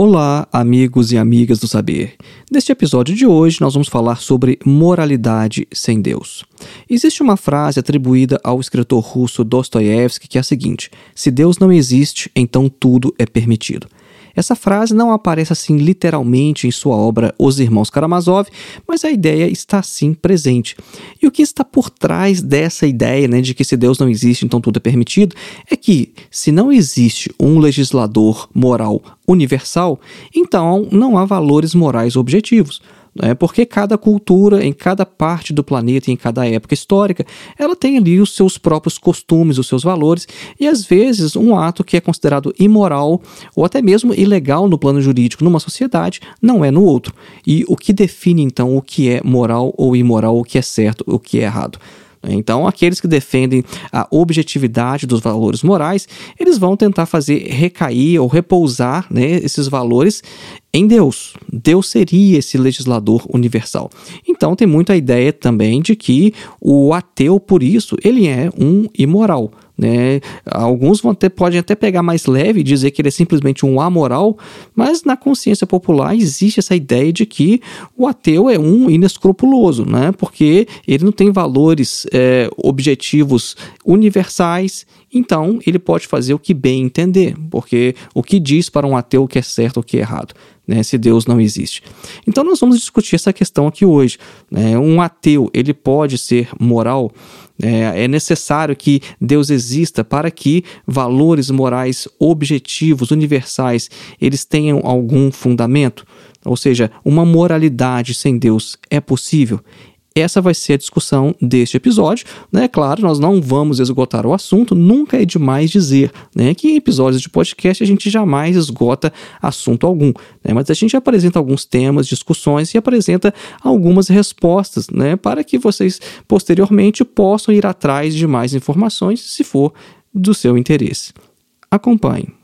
Olá, amigos e amigas do saber. Neste episódio de hoje, nós vamos falar sobre moralidade sem Deus. Existe uma frase atribuída ao escritor russo Dostoiévski que é a seguinte: Se Deus não existe, então tudo é permitido. Essa frase não aparece assim literalmente em sua obra Os Irmãos Karamazov, mas a ideia está sim presente. E o que está por trás dessa ideia né, de que se Deus não existe, então tudo é permitido, é que se não existe um legislador moral universal, então não há valores morais objetivos né? porque cada cultura, em cada parte do planeta, em cada época histórica, ela tem ali os seus próprios costumes, os seus valores, e às vezes um ato que é considerado imoral ou até mesmo ilegal no plano jurídico numa sociedade não é no outro. E o que define então o que é moral ou imoral, o que é certo, o que é errado? Então, aqueles que defendem a objetividade dos valores morais, eles vão tentar fazer recair ou repousar né, esses valores em Deus. Deus seria esse legislador universal. Então, tem muita ideia também de que o ateu, por isso, ele é um imoral. Né? Alguns vão ter, podem até pegar mais leve e dizer que ele é simplesmente um amoral, mas na consciência popular existe essa ideia de que o ateu é um inescrupuloso, né? porque ele não tem valores é, objetivos universais, então ele pode fazer o que bem entender, porque o que diz para um ateu o que é certo ou o que é errado. Né, se Deus não existe. Então nós vamos discutir essa questão aqui hoje. Né? Um ateu ele pode ser moral é, é, necessário que Deus exista para que valores morais objetivos, universais, eles tenham algum fundamento. Ou seja, uma moralidade sem Deus é possível? Essa vai ser a discussão deste episódio. Né? Claro, nós não vamos esgotar o assunto, nunca é demais dizer né, que em episódios de podcast a gente jamais esgota assunto algum. Né? Mas a gente apresenta alguns temas, discussões e apresenta algumas respostas né, para que vocês posteriormente possam ir atrás de mais informações se for do seu interesse. Acompanhe.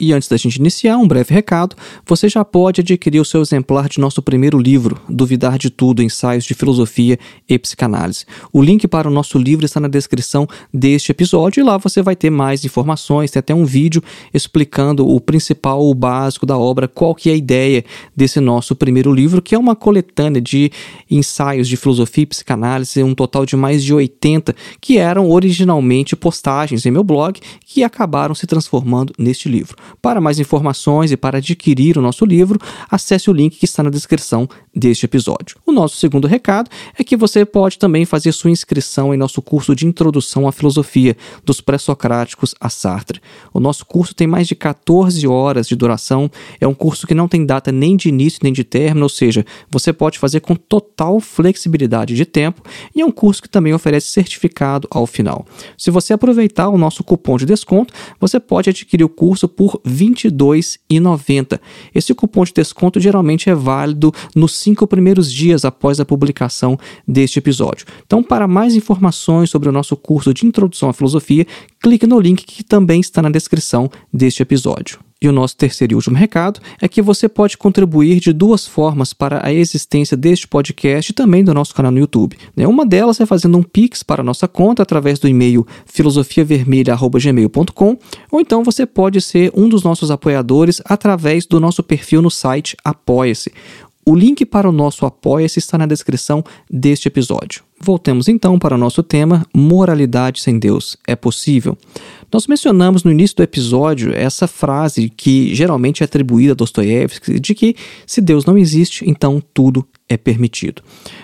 E antes da gente iniciar, um breve recado: você já pode adquirir o seu exemplar de nosso primeiro livro, Duvidar de Tudo: Ensaios de Filosofia e Psicanálise. O link para o nosso livro está na descrição deste episódio e lá você vai ter mais informações, tem até um vídeo explicando o principal, o básico da obra, qual que é a ideia desse nosso primeiro livro, que é uma coletânea de ensaios de filosofia e psicanálise, um total de mais de 80 que eram originalmente postagens em meu blog que acabaram se transformando neste livro. Para mais informações e para adquirir o nosso livro, acesse o link que está na descrição deste episódio. O nosso segundo recado é que você pode também fazer sua inscrição em nosso curso de Introdução à Filosofia, dos pré-socráticos a Sartre. O nosso curso tem mais de 14 horas de duração, é um curso que não tem data nem de início nem de término, ou seja, você pode fazer com total flexibilidade de tempo e é um curso que também oferece certificado ao final. Se você aproveitar o nosso cupom de desconto, você pode adquirir o curso por R$ 22,90. Esse cupom de desconto geralmente é válido nos cinco primeiros dias após a publicação deste episódio. Então, para mais informações sobre o nosso curso de Introdução à Filosofia, clique no link que também está na descrição deste episódio. E o nosso terceiro e último recado é que você pode contribuir de duas formas para a existência deste podcast e também do nosso canal no YouTube. Né? Uma delas é fazendo um Pix para a nossa conta através do e-mail filosofiavermelha.gmail.com ou então você pode ser um dos nossos apoiadores através do nosso perfil no site Apoia-se. O link para o nosso Apoia-se está na descrição deste episódio. Voltemos então para o nosso tema: moralidade sem Deus é possível? Nós mencionamos no início do episódio essa frase que geralmente é atribuída a Dostoiévski de que se Deus não existe, então tudo é permitido.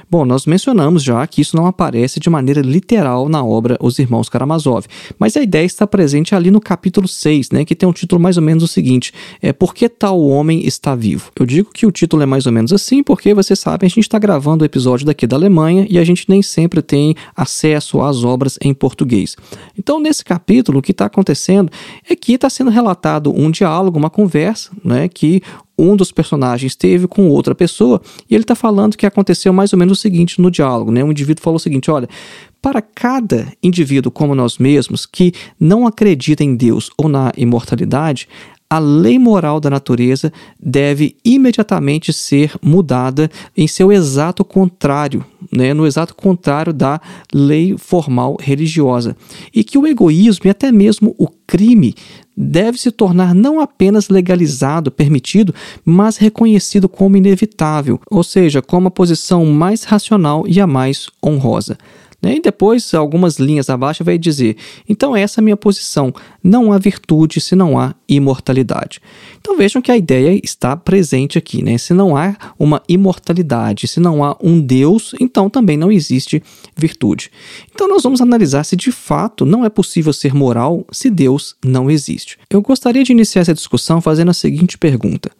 Bom, nós mencionamos já que isso não aparece de maneira literal na obra Os Irmãos Karamazov, mas a ideia está presente ali no capítulo 6, né, que tem um título mais ou menos o seguinte: é Por que tal homem está vivo? Eu digo que o título é mais ou menos assim porque você sabe, a gente está gravando o episódio daqui da Alemanha e a gente nem sempre tem acesso às obras em português. Então, nesse capítulo, o que está acontecendo é que está sendo relatado um diálogo, uma conversa, né, que um dos personagens teve com outra pessoa e ele está falando que aconteceu mais ou menos o seguinte no diálogo, né? Um indivíduo falou o seguinte: olha, para cada indivíduo como nós mesmos que não acredita em Deus ou na imortalidade, a lei moral da natureza deve imediatamente ser mudada em seu exato contrário, né, no exato contrário da lei formal religiosa. E que o egoísmo e até mesmo o crime deve se tornar não apenas legalizado, permitido, mas reconhecido como inevitável, ou seja, como a posição mais racional e a mais honrosa. Né? E depois, algumas linhas abaixo, vai dizer: então, essa é a minha posição. Não há virtude se não há imortalidade. Então, vejam que a ideia está presente aqui. Né? Se não há uma imortalidade, se não há um Deus, então também não existe virtude. Então, nós vamos analisar se de fato não é possível ser moral se Deus não existe. Eu gostaria de iniciar essa discussão fazendo a seguinte pergunta: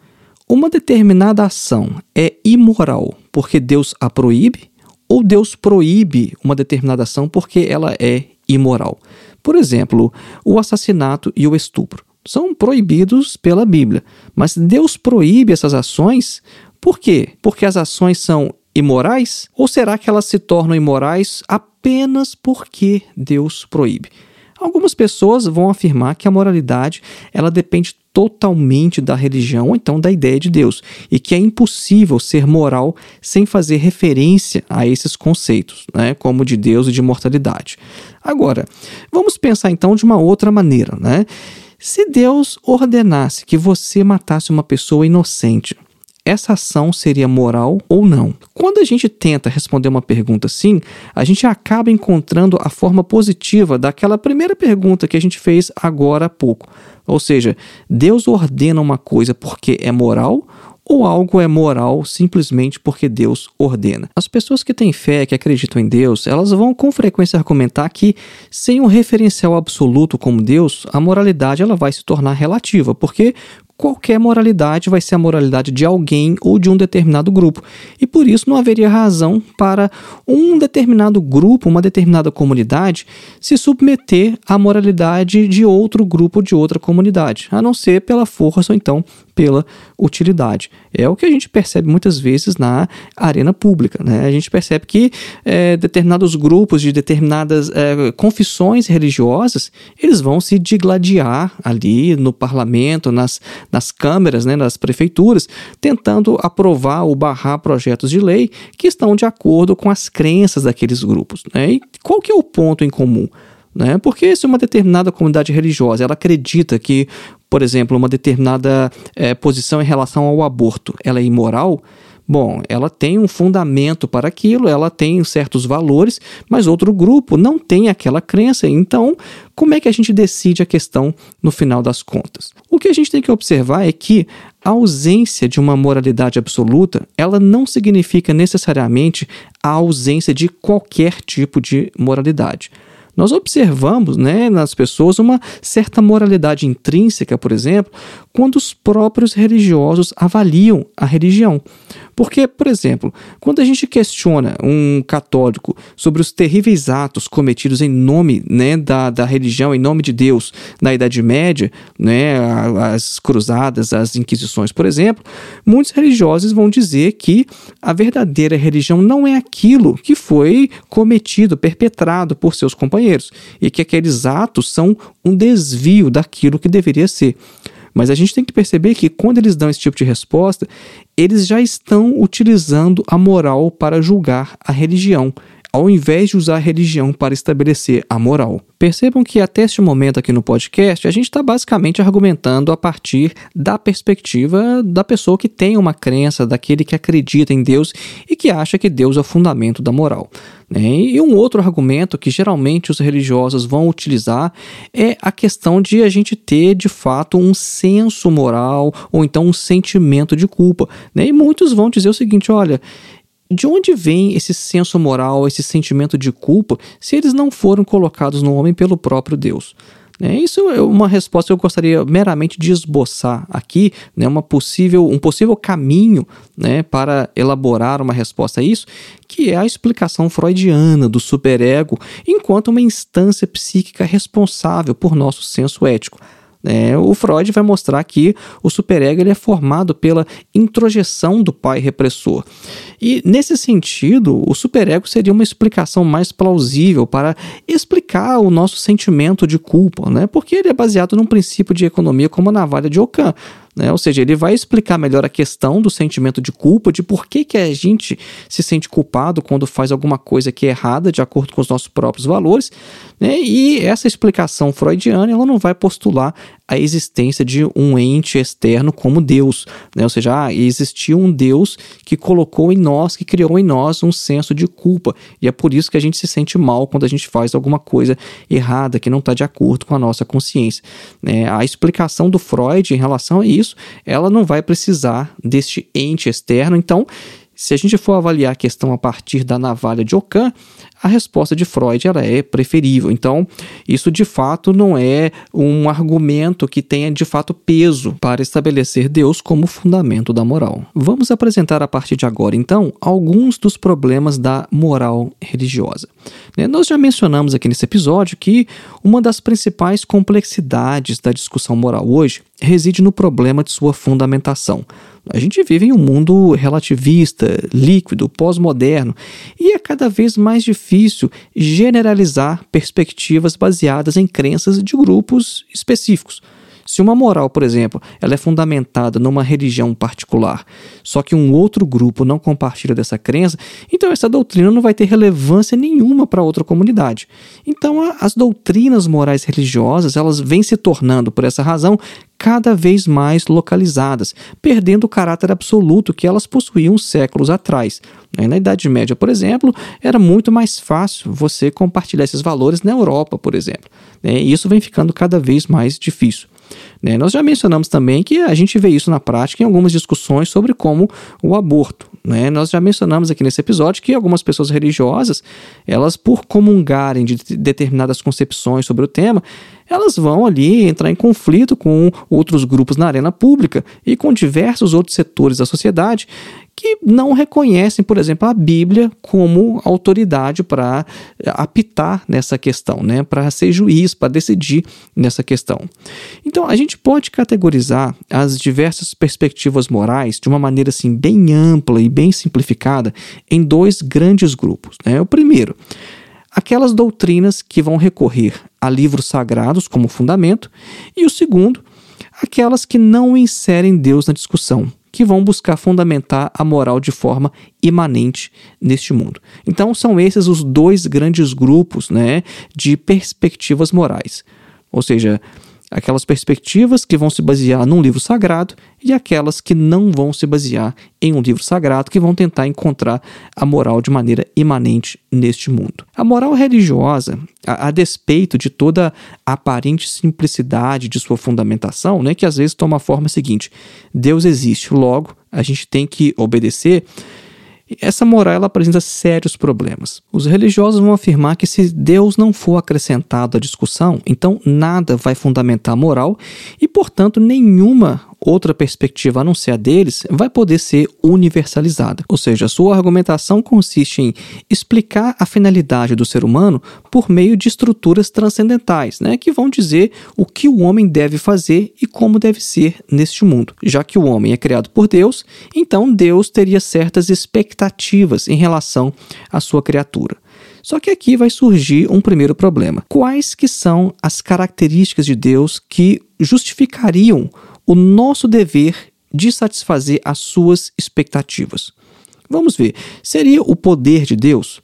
Uma determinada ação é imoral porque Deus a proíbe? Ou Deus proíbe uma determinada ação porque ela é imoral. Por exemplo, o assassinato e o estupro são proibidos pela Bíblia, mas Deus proíbe essas ações por quê? Porque as ações são imorais? Ou será que elas se tornam imorais apenas porque Deus proíbe? Algumas pessoas vão afirmar que a moralidade ela depende totalmente da religião ou então da ideia de Deus e que é impossível ser moral sem fazer referência a esses conceitos, né, como de Deus e de mortalidade. Agora, vamos pensar então de uma outra maneira, né? Se Deus ordenasse que você matasse uma pessoa inocente, essa ação seria moral ou não? Quando a gente tenta responder uma pergunta assim, a gente acaba encontrando a forma positiva daquela primeira pergunta que a gente fez agora há pouco. Ou seja, Deus ordena uma coisa porque é moral ou algo é moral simplesmente porque Deus ordena. As pessoas que têm fé, que acreditam em Deus, elas vão com frequência argumentar que sem um referencial absoluto como Deus, a moralidade ela vai se tornar relativa, porque qualquer moralidade vai ser a moralidade de alguém ou de um determinado grupo. E por isso não haveria razão para um determinado grupo, uma determinada comunidade, se submeter à moralidade de outro grupo de outra comunidade, a não ser pela força ou então pela utilidade. É o que a gente percebe muitas vezes na arena pública. Né? A gente percebe que é, determinados grupos de determinadas é, confissões religiosas eles vão se digladiar ali no parlamento, nas, nas câmeras, né, nas prefeituras, tentando aprovar ou barrar projetos de lei que estão de acordo com as crenças daqueles grupos. Né? E qual que é o ponto em comum? Né? Porque se uma determinada comunidade religiosa ela acredita que, por exemplo, uma determinada é, posição em relação ao aborto ela é imoral, Bom, ela tem um fundamento para aquilo, ela tem certos valores, mas outro grupo não tem aquela crença. Então, como é que a gente decide a questão no final das contas? O que a gente tem que observar é que a ausência de uma moralidade absoluta, ela não significa necessariamente a ausência de qualquer tipo de moralidade nós observamos né, nas pessoas uma certa moralidade intrínseca, por exemplo, quando os próprios religiosos avaliam a religião. Porque, por exemplo, quando a gente questiona um católico sobre os terríveis atos cometidos em nome né, da, da religião, em nome de Deus, na Idade Média, né, as cruzadas, as inquisições, por exemplo, muitos religiosos vão dizer que a verdadeira religião não é aquilo que foi cometido, perpetrado por seus companheiros, e que aqueles atos são um desvio daquilo que deveria ser. Mas a gente tem que perceber que quando eles dão esse tipo de resposta, eles já estão utilizando a moral para julgar a religião. Ao invés de usar a religião para estabelecer a moral. Percebam que até este momento aqui no podcast a gente está basicamente argumentando a partir da perspectiva da pessoa que tem uma crença, daquele que acredita em Deus e que acha que Deus é o fundamento da moral. Né? E um outro argumento que geralmente os religiosos vão utilizar é a questão de a gente ter de fato um senso moral ou então um sentimento de culpa. Né? E muitos vão dizer o seguinte: olha, de onde vem esse senso moral, esse sentimento de culpa, se eles não foram colocados no homem pelo próprio Deus? É, isso é uma resposta que eu gostaria meramente de esboçar aqui, né, uma possível, um possível caminho né, para elaborar uma resposta a isso, que é a explicação freudiana do superego enquanto uma instância psíquica responsável por nosso senso ético. É, o Freud vai mostrar que o superego ele é formado pela introjeção do pai repressor. E nesse sentido, o superego seria uma explicação mais plausível para explicar o nosso sentimento de culpa, né? porque ele é baseado num princípio de economia como a navalha de Ockham. Né? Ou seja, ele vai explicar melhor a questão do sentimento de culpa, de por que, que a gente se sente culpado quando faz alguma coisa que é errada, de acordo com os nossos próprios valores. Né? E essa explicação freudiana ela não vai postular a existência de um ente externo como Deus. Né? Ou seja, ah, existia um Deus que colocou em nós, que criou em nós um senso de culpa. E é por isso que a gente se sente mal quando a gente faz alguma coisa errada, que não está de acordo com a nossa consciência. Né? A explicação do Freud em relação a isso ela não vai precisar deste ente externo. Então, se a gente for avaliar a questão a partir da navalha de Ockham, a resposta de Freud ela é preferível. Então, isso de fato não é um argumento que tenha de fato peso para estabelecer Deus como fundamento da moral. Vamos apresentar a partir de agora, então, alguns dos problemas da moral religiosa. Né, nós já mencionamos aqui nesse episódio que uma das principais complexidades da discussão moral hoje reside no problema de sua fundamentação. A gente vive em um mundo relativista, líquido, pós-moderno, e é cada vez mais difícil generalizar perspectivas baseadas em crenças de grupos específicos. Se uma moral, por exemplo, ela é fundamentada numa religião particular, só que um outro grupo não compartilha dessa crença, então essa doutrina não vai ter relevância nenhuma para outra comunidade. Então as doutrinas morais religiosas, elas vêm se tornando, por essa razão, cada vez mais localizadas, perdendo o caráter absoluto que elas possuíam séculos atrás. Na Idade Média, por exemplo, era muito mais fácil você compartilhar esses valores na Europa, por exemplo. E isso vem ficando cada vez mais difícil. Né? Nós já mencionamos também que a gente vê isso na prática em algumas discussões sobre como o aborto. Né? Nós já mencionamos aqui nesse episódio que algumas pessoas religiosas, elas por comungarem de determinadas concepções sobre o tema, elas vão ali entrar em conflito com outros grupos na arena pública e com diversos outros setores da sociedade que não reconhecem, por exemplo, a Bíblia como autoridade para apitar nessa questão, né? para ser juiz, para decidir nessa questão. Então, a gente pode categorizar as diversas perspectivas morais de uma maneira assim bem ampla e bem simplificada em dois grandes grupos. Né? O primeiro, aquelas doutrinas que vão recorrer a livros sagrados como fundamento, e o segundo, aquelas que não inserem Deus na discussão, que vão buscar fundamentar a moral de forma imanente neste mundo. Então são esses os dois grandes grupos, né, de perspectivas morais. Ou seja, aquelas perspectivas que vão se basear num livro sagrado e aquelas que não vão se basear em um livro sagrado, que vão tentar encontrar a moral de maneira imanente neste mundo. A moral religiosa, a, a despeito de toda a aparente simplicidade de sua fundamentação, né, que às vezes toma a forma seguinte: Deus existe, logo a gente tem que obedecer essa moral ela apresenta sérios problemas. Os religiosos vão afirmar que se Deus não for acrescentado à discussão, então nada vai fundamentar a moral e, portanto, nenhuma outra perspectiva a não ser a deles vai poder ser universalizada. Ou seja, sua argumentação consiste em explicar a finalidade do ser humano por meio de estruturas transcendentais, né, que vão dizer o que o homem deve fazer e como deve ser neste mundo. Já que o homem é criado por Deus, então Deus teria certas expectativas em relação à sua criatura. Só que aqui vai surgir um primeiro problema. Quais que são as características de Deus que justificariam o nosso dever de satisfazer as suas expectativas. Vamos ver, seria o poder de Deus?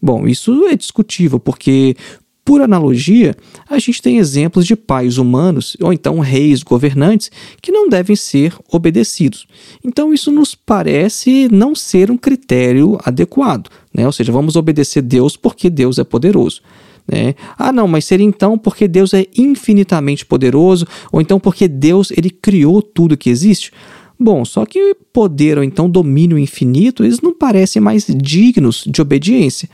Bom, isso é discutível, porque por analogia, a gente tem exemplos de pais humanos, ou então reis governantes, que não devem ser obedecidos. Então, isso nos parece não ser um critério adequado. Né? Ou seja, vamos obedecer Deus porque Deus é poderoso. Né? Ah, não, mas seria então porque Deus é infinitamente poderoso, ou então porque Deus ele criou tudo que existe? Bom, só que poder ou então domínio infinito, eles não parecem mais dignos de obediência.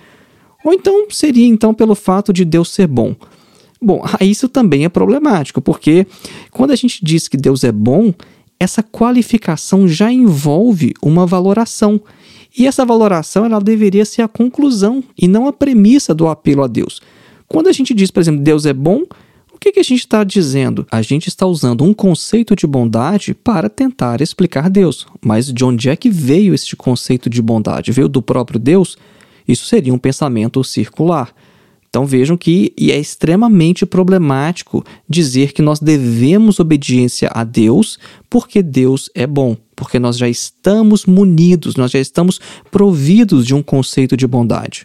Ou então seria então pelo fato de Deus ser bom. Bom, isso também é problemático, porque quando a gente diz que Deus é bom, essa qualificação já envolve uma valoração. E essa valoração ela deveria ser a conclusão e não a premissa do apelo a Deus. Quando a gente diz, por exemplo, Deus é bom, o que, que a gente está dizendo? A gente está usando um conceito de bondade para tentar explicar Deus. Mas de onde é que veio este conceito de bondade? Veio do próprio Deus? Isso seria um pensamento circular. Então vejam que e é extremamente problemático dizer que nós devemos obediência a Deus porque Deus é bom, porque nós já estamos munidos, nós já estamos providos de um conceito de bondade.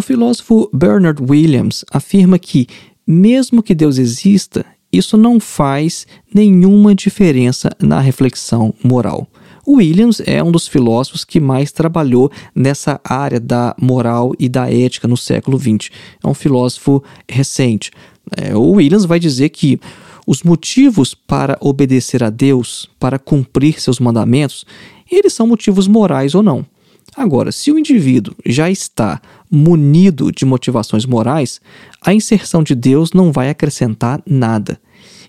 O filósofo Bernard Williams afirma que, mesmo que Deus exista, isso não faz nenhuma diferença na reflexão moral. Williams é um dos filósofos que mais trabalhou nessa área da moral e da ética no século XX. É um filósofo recente. É, o Williams vai dizer que os motivos para obedecer a Deus, para cumprir seus mandamentos, eles são motivos morais ou não. Agora, se o indivíduo já está munido de motivações morais, a inserção de Deus não vai acrescentar nada.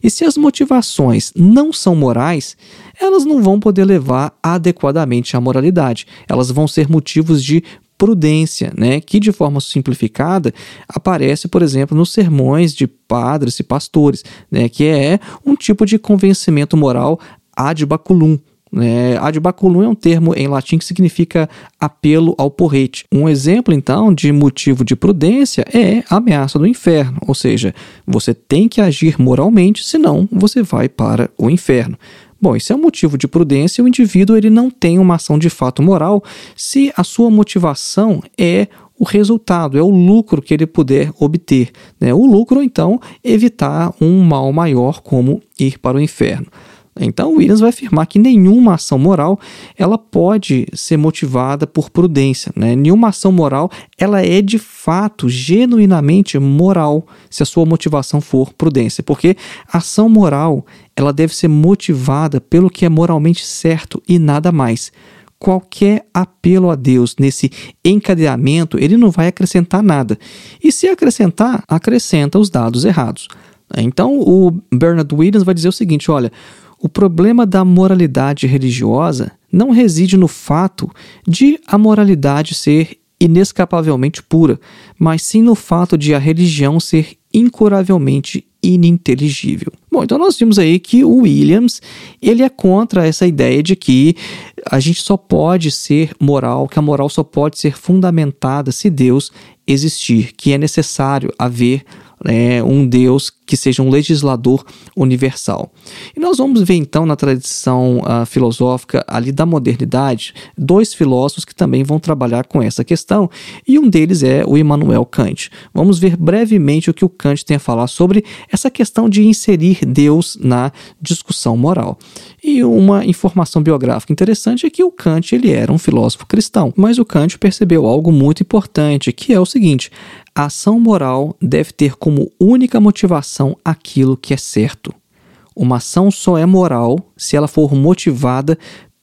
E se as motivações não são morais, elas não vão poder levar adequadamente à moralidade. Elas vão ser motivos de prudência, né, que de forma simplificada aparece, por exemplo, nos sermões de padres e pastores, né, que é um tipo de convencimento moral ad baculum, é, ad baculum é um termo em latim que significa apelo ao porrete. Um exemplo, então, de motivo de prudência é a ameaça do inferno, ou seja, você tem que agir moralmente, senão você vai para o inferno. Bom, esse é um motivo de prudência. O indivíduo ele não tem uma ação de fato moral se a sua motivação é o resultado, é o lucro que ele puder obter. Né? O lucro, então, evitar um mal maior como ir para o inferno. Então, Williams vai afirmar que nenhuma ação moral ela pode ser motivada por prudência. Né? Nenhuma ação moral ela é de fato genuinamente moral se a sua motivação for prudência, porque a ação moral ela deve ser motivada pelo que é moralmente certo e nada mais. Qualquer apelo a Deus nesse encadeamento, ele não vai acrescentar nada. E se acrescentar, acrescenta os dados errados. Então, o Bernard Williams vai dizer o seguinte: olha, o problema da moralidade religiosa não reside no fato de a moralidade ser inescapavelmente pura, mas sim no fato de a religião ser incuravelmente ininteligível. Bom, então nós vimos aí que o Williams, ele é contra essa ideia de que a gente só pode ser moral, que a moral só pode ser fundamentada se Deus existir, que é necessário haver é, um Deus que seja um legislador universal. E nós vamos ver então na tradição uh, filosófica ali da modernidade dois filósofos que também vão trabalhar com essa questão, e um deles é o Immanuel Kant. Vamos ver brevemente o que o Kant tem a falar sobre essa questão de inserir Deus na discussão moral. E uma informação biográfica interessante é que o Kant ele era um filósofo cristão, mas o Kant percebeu algo muito importante, que é o seguinte: a ação moral deve ter como única motivação aquilo que é certo. Uma ação só é moral se ela for motivada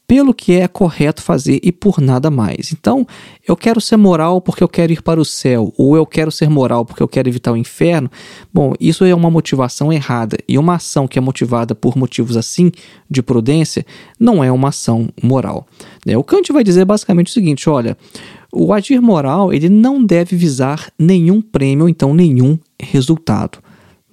pelo que é correto fazer e por nada mais. Então, eu quero ser moral porque eu quero ir para o céu, ou eu quero ser moral porque eu quero evitar o inferno. Bom, isso é uma motivação errada. E uma ação que é motivada por motivos assim, de prudência, não é uma ação moral. Né? O Kant vai dizer basicamente o seguinte: olha, o agir moral ele não deve visar nenhum prêmio, ou então nenhum resultado.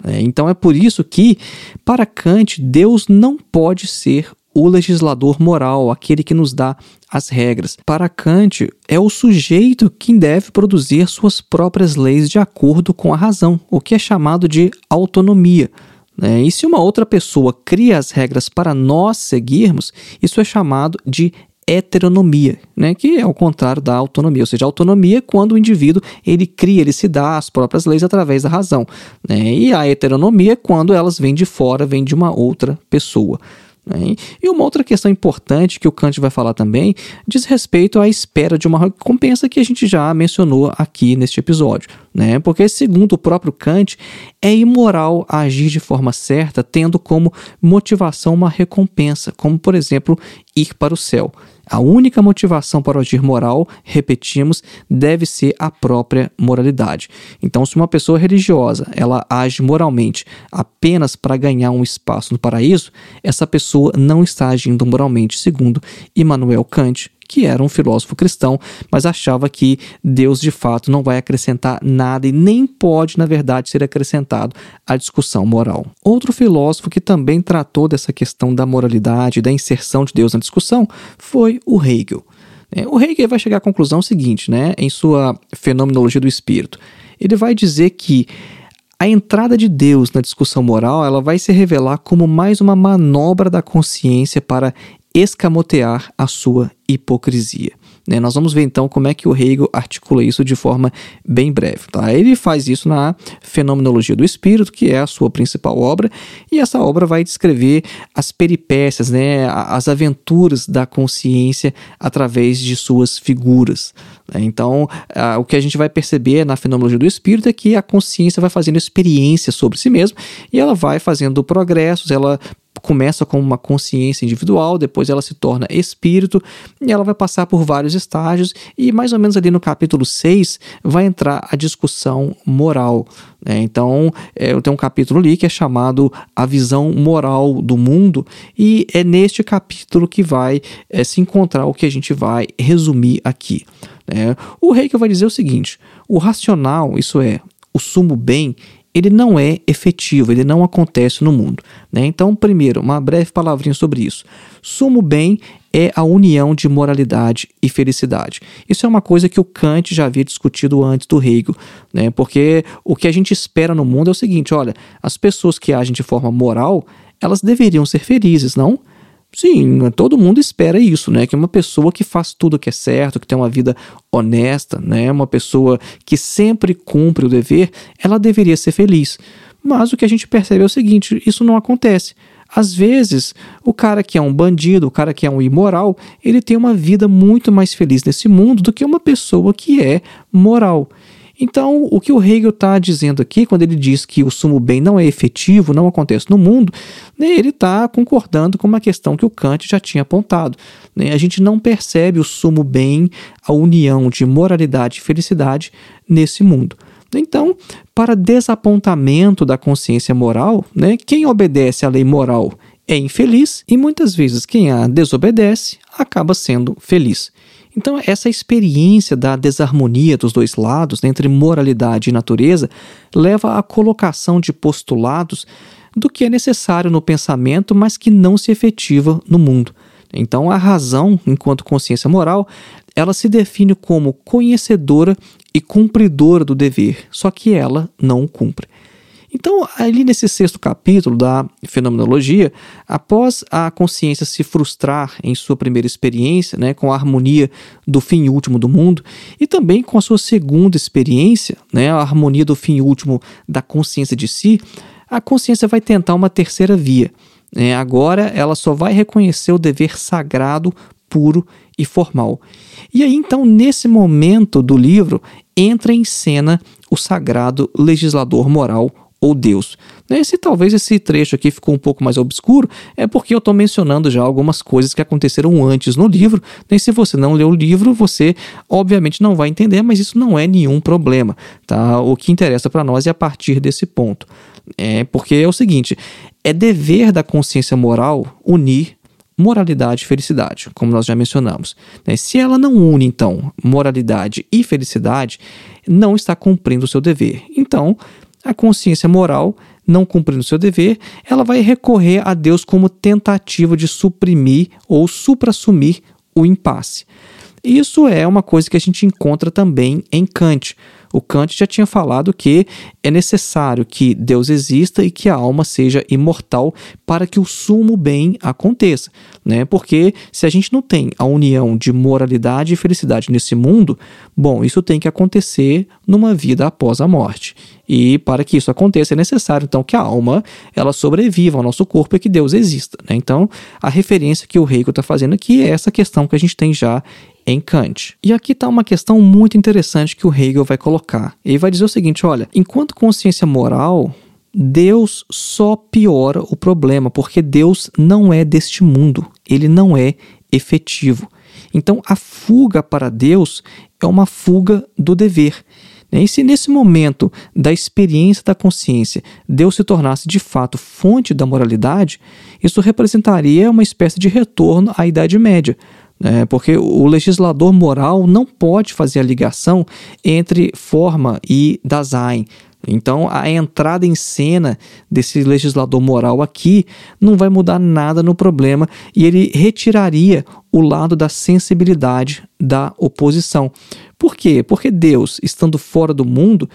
É, então é por isso que, para Kant, Deus não pode ser o legislador moral, aquele que nos dá as regras. Para Kant, é o sujeito quem deve produzir suas próprias leis de acordo com a razão, o que é chamado de autonomia. Né? E se uma outra pessoa cria as regras para nós seguirmos, isso é chamado de heteronomia, né, que é ao contrário da autonomia, ou seja, autonomia é quando o indivíduo ele cria, ele se dá as próprias leis através da razão, né, e a heteronomia é quando elas vêm de fora, vêm de uma outra pessoa. Né? E uma outra questão importante que o Kant vai falar também diz respeito à espera de uma recompensa que a gente já mencionou aqui neste episódio. Né? Porque, segundo o próprio Kant, é imoral agir de forma certa tendo como motivação uma recompensa, como, por exemplo, ir para o céu. A única motivação para agir moral, repetimos, deve ser a própria moralidade. Então, se uma pessoa religiosa ela age moralmente apenas para ganhar um espaço no paraíso, essa pessoa não está agindo moralmente, segundo Immanuel Kant, que era um filósofo cristão, mas achava que Deus de fato não vai acrescentar nada e nem pode, na verdade, ser acrescentado à discussão moral. Outro filósofo que também tratou dessa questão da moralidade da inserção de Deus na discussão foi o Hegel. É, o Hegel vai chegar à conclusão seguinte, né, em sua Fenomenologia do Espírito. Ele vai dizer que a entrada de Deus na discussão moral ela vai se revelar como mais uma manobra da consciência para escamotear a sua hipocrisia. Né? Nós vamos ver então como é que o Hegel articula isso de forma bem breve. Tá? Ele faz isso na Fenomenologia do Espírito, que é a sua principal obra, e essa obra vai descrever as peripécias, né? as aventuras da consciência através de suas figuras. Né? Então, o que a gente vai perceber na Fenomenologia do Espírito é que a consciência vai fazendo experiência sobre si mesma e ela vai fazendo progressos, ela começa com uma consciência individual, depois ela se torna espírito e ela vai passar por vários estágios e mais ou menos ali no capítulo 6 vai entrar a discussão moral. Né? Então, é, eu tenho um capítulo ali que é chamado A Visão Moral do Mundo e é neste capítulo que vai é, se encontrar o que a gente vai resumir aqui. Né? O que vai dizer o seguinte, o racional, isso é, o sumo bem, ele não é efetivo, ele não acontece no mundo. Né? Então, primeiro, uma breve palavrinha sobre isso. Sumo bem é a união de moralidade e felicidade. Isso é uma coisa que o Kant já havia discutido antes do Hegel, né? porque o que a gente espera no mundo é o seguinte: olha, as pessoas que agem de forma moral, elas deveriam ser felizes, não? Sim, todo mundo espera isso, né? Que uma pessoa que faz tudo que é certo, que tem uma vida honesta, né? Uma pessoa que sempre cumpre o dever, ela deveria ser feliz. Mas o que a gente percebe é o seguinte: isso não acontece. às vezes, o cara que é um bandido, o cara que é um imoral, ele tem uma vida muito mais feliz nesse mundo do que uma pessoa que é moral. Então, o que o Hegel está dizendo aqui, quando ele diz que o sumo bem não é efetivo, não acontece no mundo, né, ele está concordando com uma questão que o Kant já tinha apontado. Né? A gente não percebe o sumo bem, a união de moralidade e felicidade nesse mundo. Então, para desapontamento da consciência moral, né, quem obedece à lei moral é infeliz e muitas vezes quem a desobedece acaba sendo feliz. Então, essa experiência da desarmonia dos dois lados, né, entre moralidade e natureza, leva à colocação de postulados do que é necessário no pensamento, mas que não se efetiva no mundo. Então, a razão, enquanto consciência moral, ela se define como conhecedora e cumpridora do dever, só que ela não o cumpre. Então, ali nesse sexto capítulo da fenomenologia, após a consciência se frustrar em sua primeira experiência, né, com a harmonia do fim último do mundo, e também com a sua segunda experiência, né, a harmonia do fim último da consciência de si, a consciência vai tentar uma terceira via. Né? Agora, ela só vai reconhecer o dever sagrado, puro e formal. E aí, então, nesse momento do livro, entra em cena o sagrado legislador moral ou Deus. Né? Se talvez esse trecho aqui ficou um pouco mais obscuro, é porque eu estou mencionando já algumas coisas que aconteceram antes no livro. Né? Se você não leu o livro, você obviamente não vai entender, mas isso não é nenhum problema. Tá? O que interessa para nós é a partir desse ponto. É porque é o seguinte: é dever da consciência moral unir moralidade e felicidade, como nós já mencionamos. Né? Se ela não une, então, moralidade e felicidade, não está cumprindo o seu dever. Então, a consciência moral, não cumprindo seu dever, ela vai recorrer a Deus como tentativa de suprimir ou suprassumir o impasse. Isso é uma coisa que a gente encontra também em Kant. O Kant já tinha falado que é necessário que Deus exista e que a alma seja imortal para que o sumo bem aconteça, né? Porque se a gente não tem a união de moralidade e felicidade nesse mundo, bom, isso tem que acontecer numa vida após a morte. E para que isso aconteça é necessário então que a alma ela sobreviva ao nosso corpo e que Deus exista. Né? Então a referência que o Hegel está fazendo aqui é essa questão que a gente tem já em Kant. E aqui está uma questão muito interessante que o Hegel vai colocar. Ele vai dizer o seguinte: olha, enquanto consciência moral, Deus só piora o problema, porque Deus não é deste mundo, ele não é efetivo. Então a fuga para Deus é uma fuga do dever. E se nesse momento da experiência da consciência Deus se tornasse de fato fonte da moralidade, isso representaria uma espécie de retorno à Idade Média, né? porque o legislador moral não pode fazer a ligação entre forma e Dasein. Então, a entrada em cena desse legislador moral aqui não vai mudar nada no problema e ele retiraria o lado da sensibilidade da oposição. Por quê? Porque Deus, estando fora do mundo,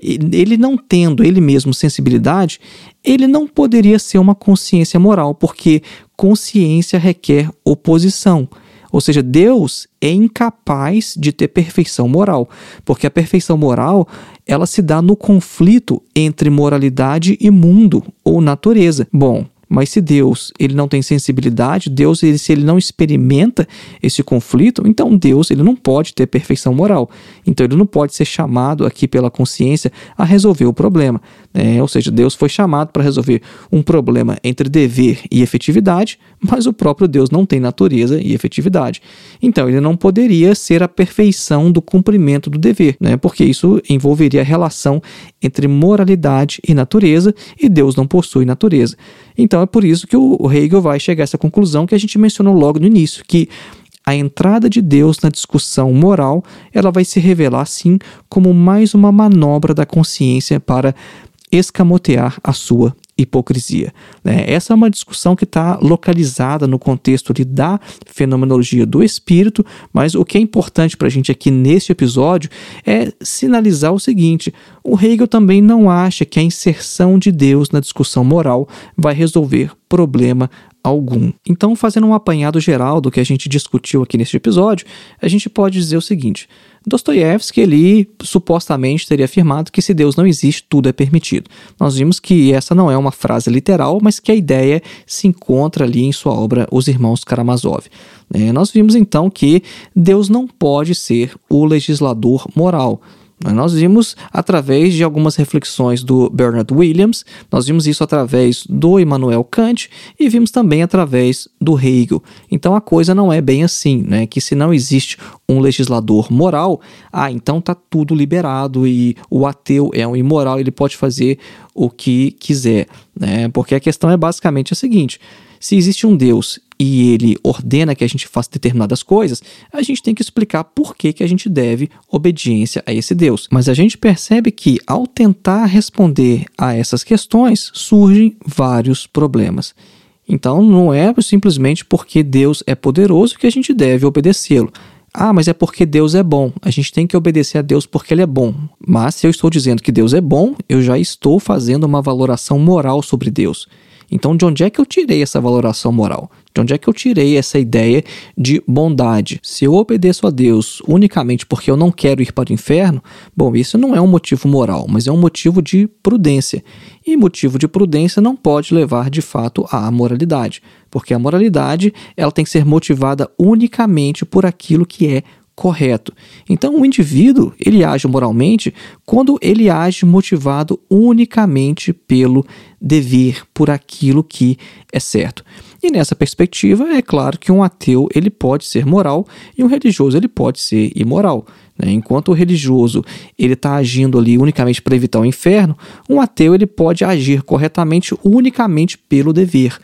ele não tendo ele mesmo sensibilidade, ele não poderia ser uma consciência moral, porque consciência requer oposição. Ou seja, Deus é incapaz de ter perfeição moral, porque a perfeição moral ela se dá no conflito entre moralidade e mundo ou natureza. Bom, mas se Deus ele não tem sensibilidade, Deus ele, se ele não experimenta esse conflito, então Deus ele não pode ter perfeição moral. Então ele não pode ser chamado aqui pela consciência a resolver o problema. É, ou seja, Deus foi chamado para resolver um problema entre dever e efetividade, mas o próprio Deus não tem natureza e efetividade. Então ele não poderia ser a perfeição do cumprimento do dever, né? porque isso envolveria a relação entre moralidade e natureza, e Deus não possui natureza. Então é por isso que o Hegel vai chegar a essa conclusão que a gente mencionou logo no início, que a entrada de Deus na discussão moral, ela vai se revelar sim como mais uma manobra da consciência para escamotear a sua hipocrisia. Né? Essa é uma discussão que está localizada no contexto ali da fenomenologia do espírito, mas o que é importante para a gente aqui nesse episódio é sinalizar o seguinte: o Hegel também não acha que a inserção de Deus na discussão moral vai resolver problema algum. Então, fazendo um apanhado geral do que a gente discutiu aqui neste episódio, a gente pode dizer o seguinte: Dostoiévski ele supostamente teria afirmado que se Deus não existe, tudo é permitido. Nós vimos que essa não é uma frase literal, mas que a ideia se encontra ali em sua obra Os Irmãos Karamazov. É, nós vimos então que Deus não pode ser o legislador moral. Nós vimos através de algumas reflexões do Bernard Williams, nós vimos isso através do Immanuel Kant e vimos também através do Hegel. Então a coisa não é bem assim, né? Que se não existe um legislador moral, ah, então tá tudo liberado e o ateu é um imoral, ele pode fazer o que quiser, né? Porque a questão é basicamente a seguinte: se existe um Deus e ele ordena que a gente faça determinadas coisas, a gente tem que explicar por que, que a gente deve obediência a esse Deus. Mas a gente percebe que, ao tentar responder a essas questões, surgem vários problemas. Então, não é simplesmente porque Deus é poderoso que a gente deve obedecê-lo. Ah, mas é porque Deus é bom. A gente tem que obedecer a Deus porque Ele é bom. Mas se eu estou dizendo que Deus é bom, eu já estou fazendo uma valoração moral sobre Deus. Então, de onde é que eu tirei essa valoração moral? De onde é que eu tirei essa ideia de bondade? Se eu obedeço a Deus unicamente porque eu não quero ir para o inferno, bom, isso não é um motivo moral, mas é um motivo de prudência. E motivo de prudência não pode levar de fato à moralidade, porque a moralidade ela tem que ser motivada unicamente por aquilo que é correto. Então o indivíduo, ele age moralmente quando ele age motivado unicamente pelo dever, por aquilo que é certo. E nessa perspectiva, é claro que um ateu ele pode ser moral e um religioso ele pode ser imoral. Né? Enquanto o religioso ele está agindo ali unicamente para evitar o inferno, um ateu ele pode agir corretamente unicamente pelo dever.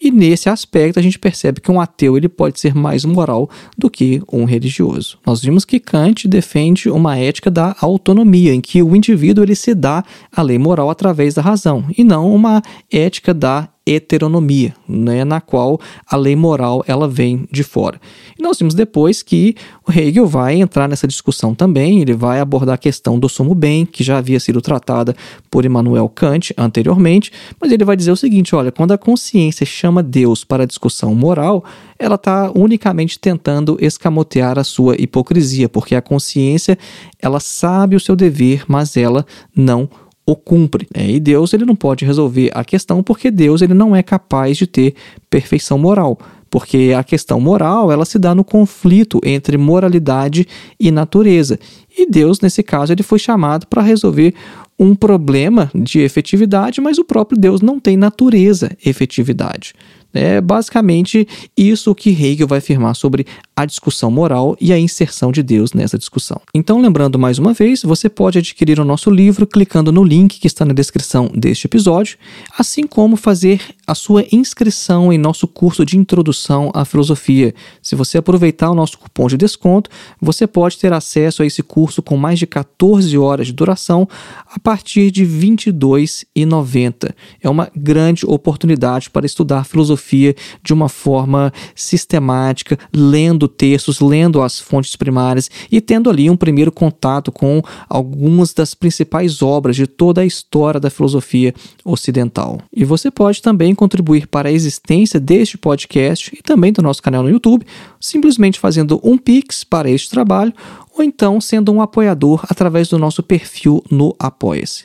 E nesse aspecto a gente percebe que um ateu ele pode ser mais moral do que um religioso. Nós vimos que Kant defende uma ética da autonomia, em que o indivíduo ele se dá a lei moral através da razão, e não uma ética da heteronomia, né, na qual a lei moral ela vem de fora. E nós vimos depois que o Hegel vai entrar nessa discussão também, ele vai abordar a questão do sumo bem, que já havia sido tratada por Immanuel Kant anteriormente, mas ele vai dizer o seguinte, olha, quando a consciência chama Deus para a discussão moral, ela está unicamente tentando escamotear a sua hipocrisia, porque a consciência, ela sabe o seu dever, mas ela não o cumpre. Né? E Deus ele não pode resolver a questão porque Deus ele não é capaz de ter perfeição moral. Porque a questão moral ela se dá no conflito entre moralidade e natureza. E Deus, nesse caso, ele foi chamado para resolver um problema de efetividade, mas o próprio Deus não tem natureza efetividade. É basicamente isso que Hegel vai afirmar sobre a discussão moral e a inserção de Deus nessa discussão. Então, lembrando mais uma vez, você pode adquirir o nosso livro clicando no link que está na descrição deste episódio, assim como fazer a sua inscrição em nosso curso de introdução à filosofia. Se você aproveitar o nosso cupom de desconto, você pode ter acesso a esse curso com mais de 14 horas de duração a partir de R$ 22,90. É uma grande oportunidade para estudar filosofia de uma forma sistemática, lendo textos, lendo as fontes primárias e tendo ali um primeiro contato com algumas das principais obras de toda a história da filosofia ocidental. E você pode também contribuir para a existência deste podcast e também do nosso canal no YouTube, simplesmente fazendo um Pix para este trabalho ou então sendo um apoiador através do nosso perfil no Apoia-se.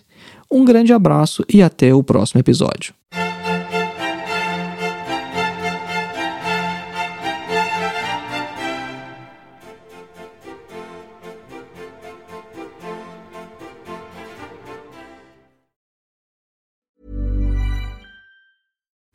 Um grande abraço e até o próximo episódio.